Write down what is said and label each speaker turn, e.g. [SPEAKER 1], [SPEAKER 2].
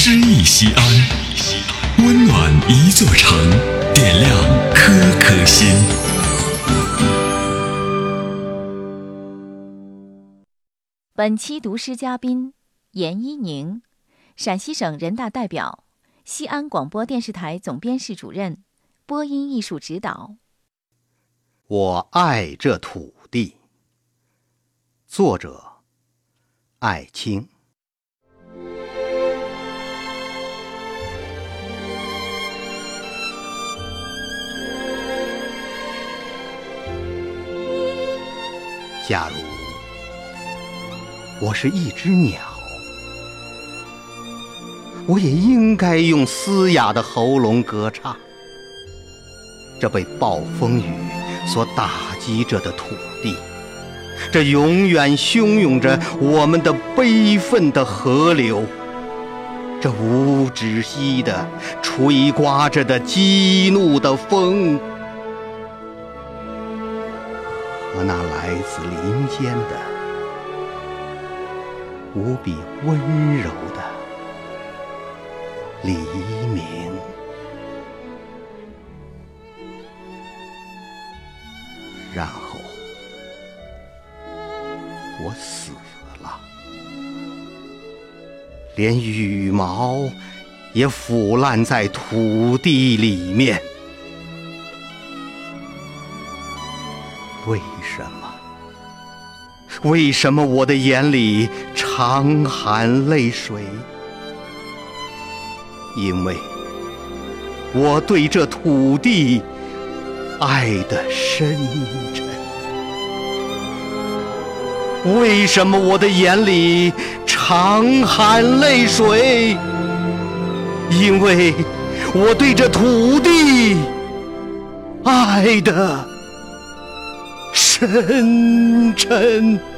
[SPEAKER 1] 诗意西安，温暖一座城，点亮颗颗心。
[SPEAKER 2] 本期读诗嘉宾严一宁，陕西省人大代表，西安广播电视台总编室主任，播音艺术指导。
[SPEAKER 3] 我爱这土地。作者：艾青。假如我是一只鸟，我也应该用嘶哑的喉咙歌唱。这被暴风雨所打击着的土地，这永远汹涌着我们的悲愤的河流，这无止息的吹刮着的激怒的风。和那来自林间的无比温柔的黎明，然后我死了，连羽毛也腐烂在土地里面。为什么？为什么我的眼里常含泪水？因为我对这土地爱得深沉。为什么我的眼里常含泪水？因为我对这土地爱的。沉沉。